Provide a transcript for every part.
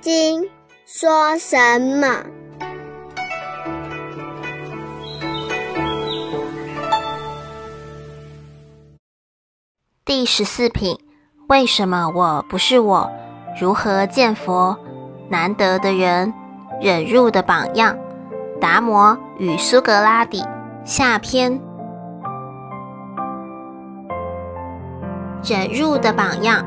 经》说什么？第十四品，为什么我不是我？如何见佛？难得的人，忍辱的榜样。达摩与苏格拉底下篇。忍辱的榜样。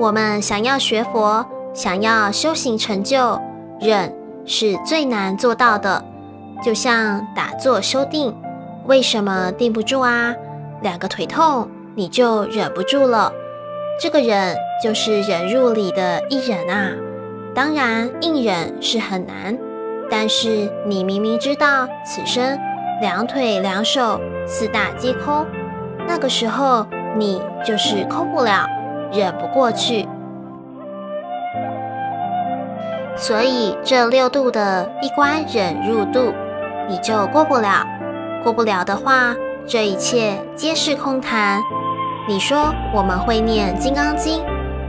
我们想要学佛，想要修行成就，忍是最难做到的。就像打坐修定，为什么定不住啊？两个腿痛，你就忍不住了。这个忍就是忍入里的一忍啊。当然，硬忍是很难，但是你明明知道此生两腿两手四大皆空，那个时候你就是空不了，忍不过去。所以这六度的一关忍入度，你就过不了。过不了的话，这一切皆是空谈。你说我们会念《金刚经》，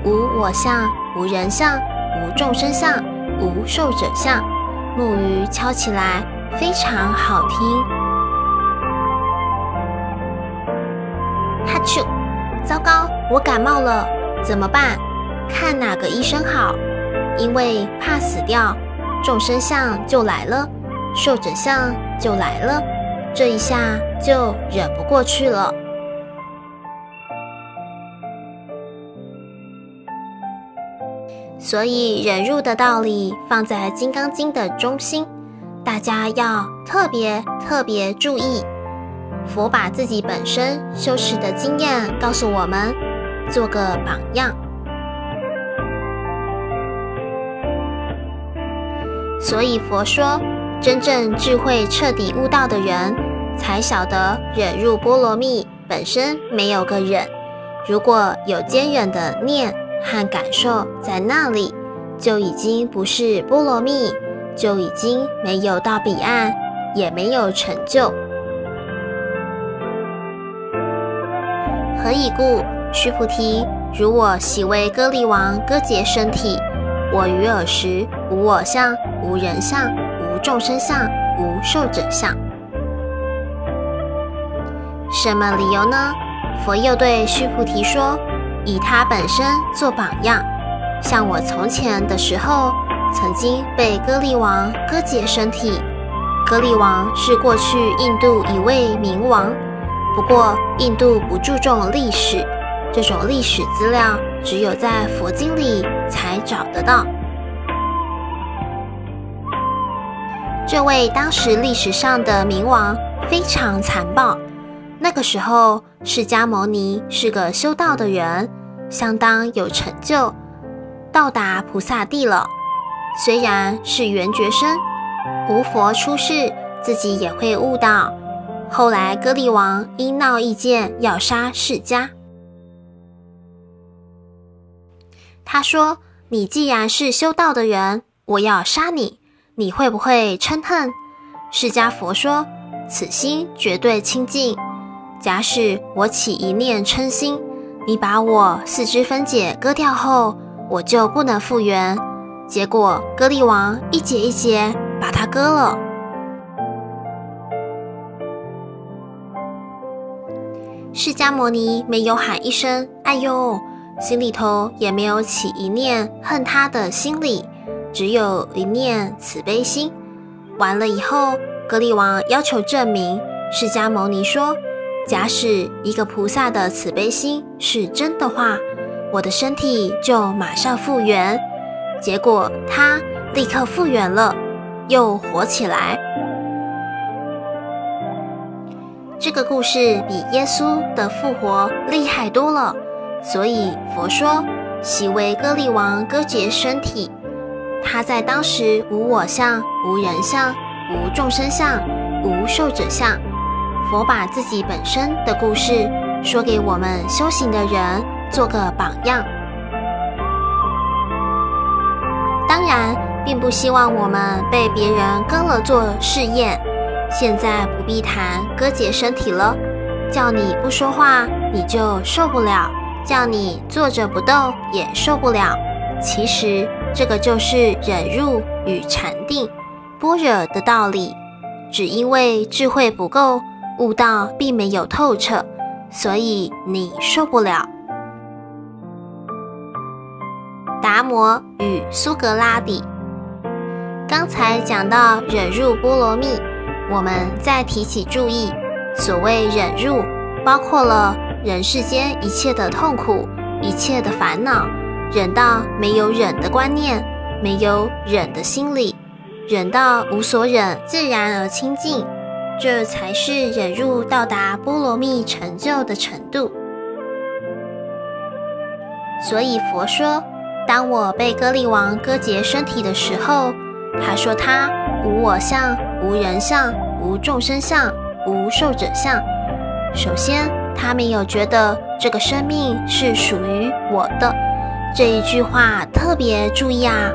无我相，无人相，无众生相，无寿者相。木鱼敲起来非常好听。哈啾！糟糕，我感冒了，怎么办？看哪个医生好？因为怕死掉，众生相就来了，受者相就来了，这一下就忍不过去了。所以忍辱的道理放在《金刚经》的中心，大家要特别特别注意。佛把自己本身修持的经验告诉我们，做个榜样。所以佛说，真正智慧彻底悟道的人，才晓得忍入波罗蜜本身没有个忍，如果有坚忍的念。和感受在那里，就已经不是波罗蜜，就已经没有到彼岸，也没有成就。何以故？须菩提，如我昔为歌利王割截身体，我于尔时无我相，无人相，无众生相，无寿者相。什么理由呢？佛又对须菩提说。以他本身做榜样，像我从前的时候，曾经被歌利王割截身体。歌利王是过去印度一位明王，不过印度不注重历史，这种历史资料只有在佛经里才找得到。这位当时历史上的明王非常残暴。那个时候，释迦牟尼是个修道的人，相当有成就，到达菩萨地了。虽然是缘觉生，无佛出世，自己也会悟道。后来歌利王因闹意见，要杀释迦。他说：“你既然是修道的人，我要杀你，你会不会嗔恨？”释迦佛说：“此心绝对清净。”假使我起一念嗔心，你把我四肢分解割掉后，我就不能复原。结果割利王一节一节把它割了。释迦牟尼没有喊一声“哎呦”，心里头也没有起一念恨他的心理，只有一念慈悲心。完了以后，格利王要求证明，释迦牟尼说。假使一个菩萨的慈悲心是真的话，我的身体就马上复原。结果他立刻复原了，又活起来。这个故事比耶稣的复活厉害多了。所以佛说，喜为歌利王割截身体，他在当时无我相、无人相、无众生相、无寿者相。佛把自己本身的故事说给我们修行的人做个榜样，当然并不希望我们被别人割了做试验。现在不必谈割截身体了，叫你不说话你就受不了，叫你坐着不动也受不了。其实这个就是忍入与禅定、般若的道理。只因为智慧不够，悟道并没有透彻，所以你受不了。达摩与苏格拉底，刚才讲到忍入波罗蜜，我们再提起注意，所谓忍入，包括了人世间一切的痛苦、一切的烦恼，忍到没有忍的观念，没有忍的心理。忍到无所忍，自然而清净，这才是忍入到达波罗蜜成就的程度。所以佛说，当我被割力王割截身体的时候，他说他无我相、无人相、无众生相、无寿者相。首先，他没有觉得这个生命是属于我的。这一句话特别注意啊。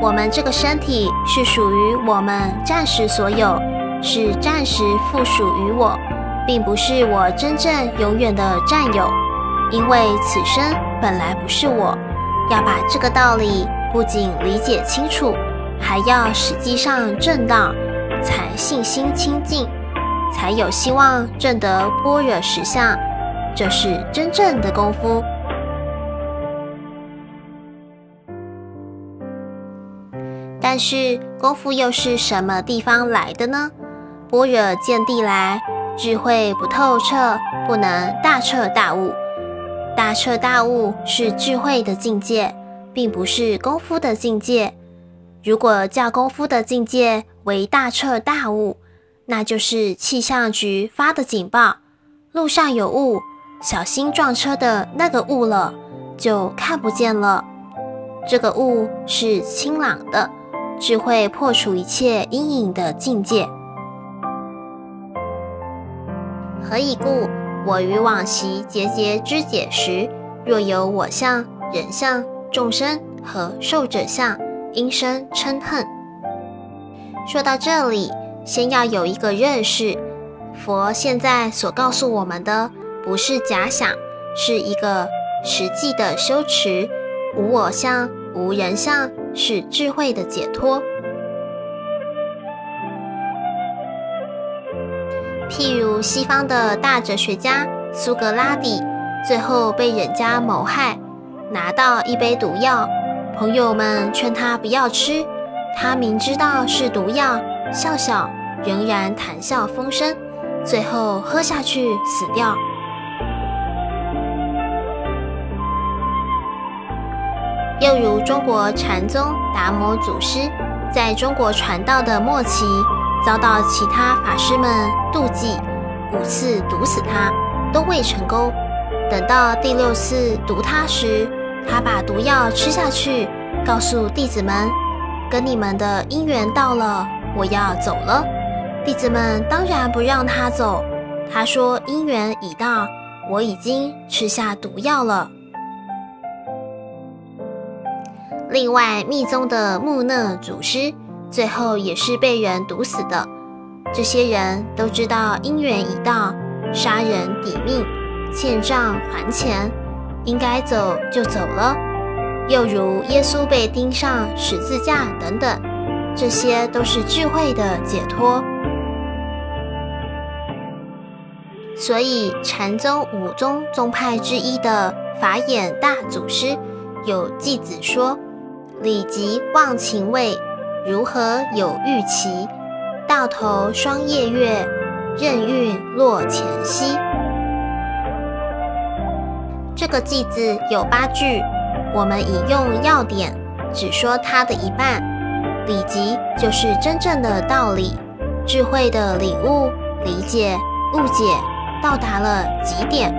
我们这个身体是属于我们暂时所有，是暂时附属于我，并不是我真正永远的占有。因为此生本来不是我，要把这个道理不仅理解清楚，还要实际上证到，才信心清净，才有希望证得般若实相。这是真正的功夫。但是功夫又是什么地方来的呢？般若见地来，智慧不透彻，不能大彻大悟。大彻大悟是智慧的境界，并不是功夫的境界。如果叫功夫的境界为大彻大悟，那就是气象局发的警报，路上有雾，小心撞车的那个雾了，就看不见了。这个雾是清朗的。智慧破除一切阴影的境界。何以故？我于往昔节节知解时，若有我相、人相、众生和受者相，应生嗔恨。说到这里，先要有一个认识：佛现在所告诉我们的，不是假想，是一个实际的修持。无我相，无人相。是智慧的解脱。譬如西方的大哲学家苏格拉底，最后被人家谋害，拿到一杯毒药，朋友们劝他不要吃，他明知道是毒药，笑笑，仍然谈笑风生，最后喝下去死掉。又如中国禅宗达摩祖师，在中国传道的末期，遭到其他法师们妒忌，五次毒死他都未成功。等到第六次毒他时，他把毒药吃下去，告诉弟子们：“跟你们的因缘到了，我要走了。”弟子们当然不让他走。他说：“因缘已到，我已经吃下毒药了。”另外，密宗的木讷祖师最后也是被人毒死的。这些人都知道因缘已到，杀人抵命，欠账还钱，应该走就走了。又如耶稣被钉上十字架等等，这些都是智慧的解脱。所以，禅宗五宗宗派之一的法眼大祖师有偈子说。礼即忘情味，如何有预期？到头双夜月，任运落前夕。这个句子有八句，我们引用要点，只说它的一半。礼即就是真正的道理，智慧的领悟、理解、误解，到达了极点。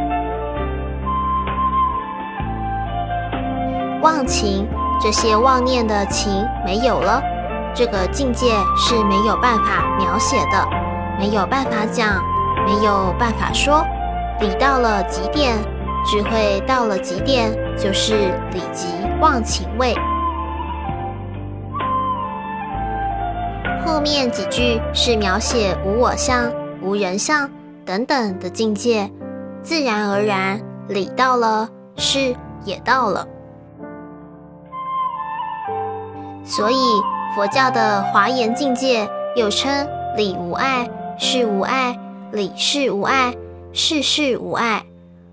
忘情。这些妄念的情没有了，这个境界是没有办法描写的，没有办法讲，没有办法说。理到了极点，智慧到了极点，就是理即忘情味。后面几句是描写无我相、无人相，等等的境界，自然而然理到了，事也到了。所以佛教的华严境界又称理无碍、事无碍、理事无碍、事事无碍，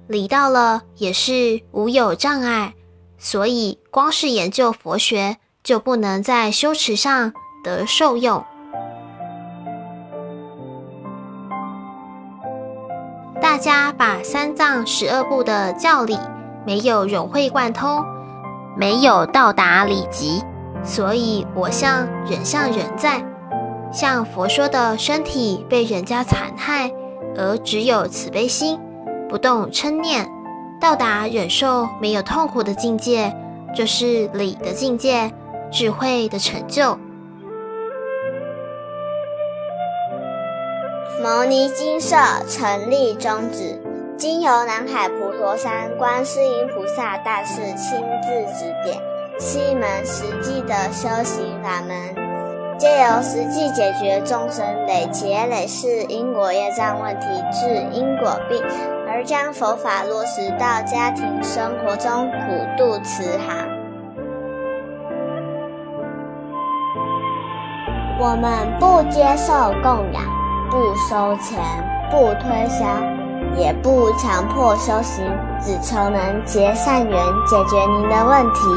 理到了也是无有障碍。所以光是研究佛学，就不能在修持上得受用。大家把三藏十二部的教理没有融会贯通，没有到达理极。所以，我像人像人在，像佛说的身体被人家残害，而只有慈悲心，不动嗔念，到达忍受没有痛苦的境界，这是理的境界，智慧的成就。牟尼金舍成立宗旨，经由南海普陀山观世音菩萨大士亲自指点。是一门实际的修行法门，借由实际解决众生累劫累世因果业障问题，治因果病，而将佛法落实到家庭生活中，普渡慈航。我们不接受供养，不收钱，不推销，也不强迫修行，只求能结善缘，解决您的问题。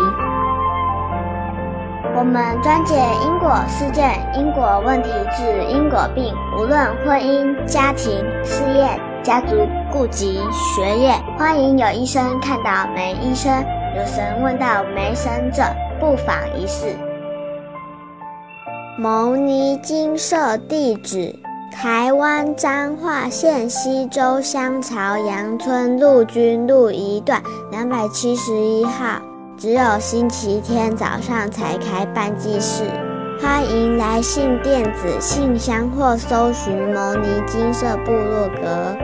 我们专解因果事件、因果问题，治因果病。无论婚姻、家庭、事业、家族、顾及、学业，欢迎有医生看到没医生，有神问到没神者，不妨一试。牟尼金舍地址：台湾彰化县西周乡朝阳村陆军路一段两百七十一号。只有星期天早上才开办祭事，欢迎来信电子信箱或搜寻“牟尼金色部落格”。